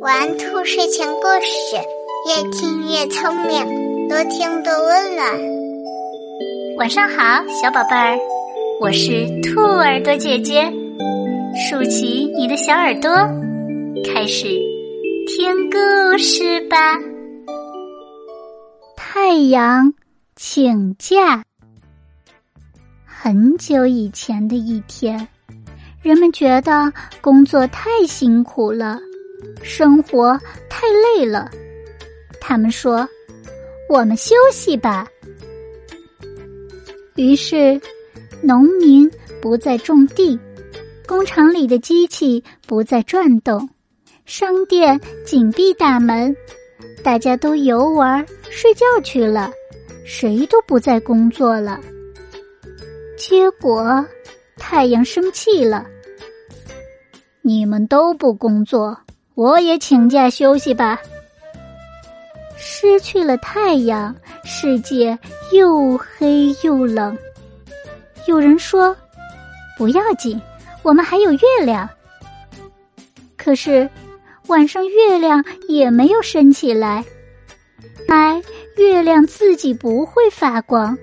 玩兔睡前故事，越听越聪明，多听多温暖。晚上好，小宝贝儿，我是兔耳朵姐姐，竖起你的小耳朵，开始听故事吧。太阳请假。很久以前的一天。人们觉得工作太辛苦了，生活太累了。他们说：“我们休息吧。”于是，农民不再种地，工厂里的机器不再转动，商店紧闭大门，大家都游玩睡觉去了，谁都不再工作了。结果，太阳生气了。你们都不工作，我也请假休息吧。失去了太阳，世界又黑又冷。有人说：“不要紧，我们还有月亮。”可是晚上月亮也没有升起来。来，月亮自己不会发光，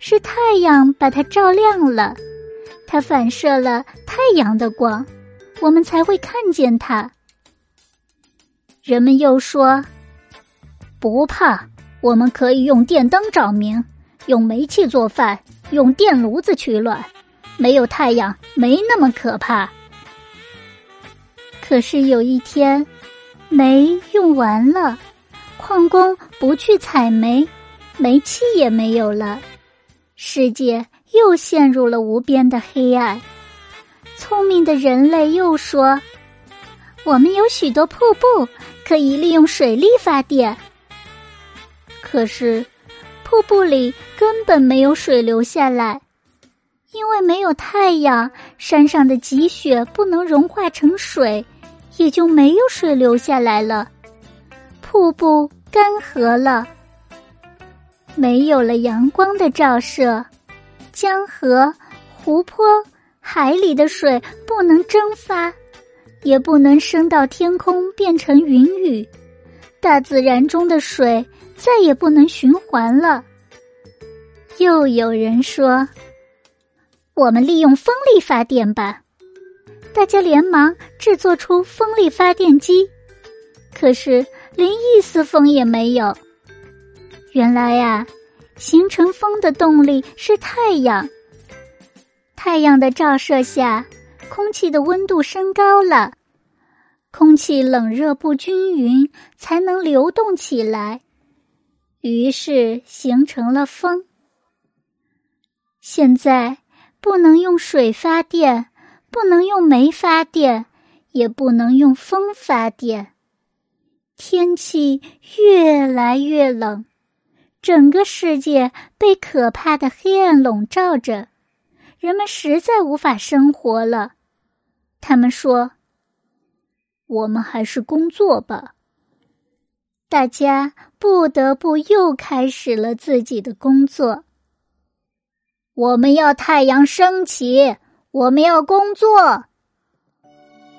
是太阳把它照亮了，它反射了太阳的光。我们才会看见它。人们又说：“不怕，我们可以用电灯照明，用煤气做饭，用电炉子取暖，没有太阳没那么可怕。”可是有一天，煤用完了，矿工不去采煤，煤气也没有了，世界又陷入了无边的黑暗。聪明的人类又说：“我们有许多瀑布，可以利用水力发电。可是，瀑布里根本没有水流下来，因为没有太阳，山上的积雪不能融化成水，也就没有水流下来了。瀑布干涸了，没有了阳光的照射，江河、湖泊。”海里的水不能蒸发，也不能升到天空变成云雨，大自然中的水再也不能循环了。又有人说：“我们利用风力发电吧！”大家连忙制作出风力发电机，可是连一丝风也没有。原来呀，形成风的动力是太阳。太阳的照射下，空气的温度升高了，空气冷热不均匀，才能流动起来，于是形成了风。现在不能用水发电，不能用煤发电，也不能用风发电，天气越来越冷，整个世界被可怕的黑暗笼罩着。人们实在无法生活了，他们说：“我们还是工作吧。”大家不得不又开始了自己的工作。我们要太阳升起，我们要工作。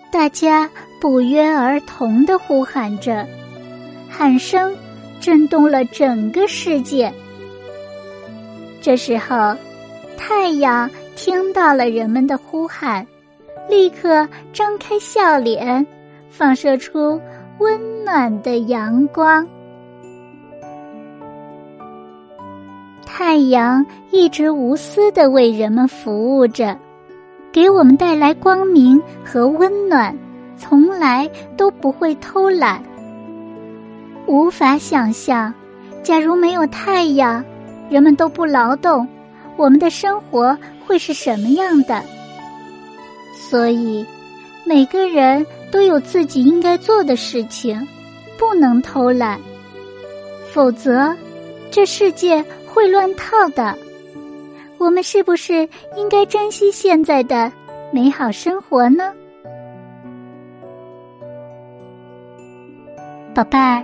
大家不约而同的呼喊着，喊声震动了整个世界。这时候，太阳。听到了人们的呼喊，立刻张开笑脸，放射出温暖的阳光。太阳一直无私的为人们服务着，给我们带来光明和温暖，从来都不会偷懒。无法想象，假如没有太阳，人们都不劳动，我们的生活。会是什么样的？所以，每个人都有自己应该做的事情，不能偷懒，否则这世界会乱套的。我们是不是应该珍惜现在的美好生活呢？宝贝儿，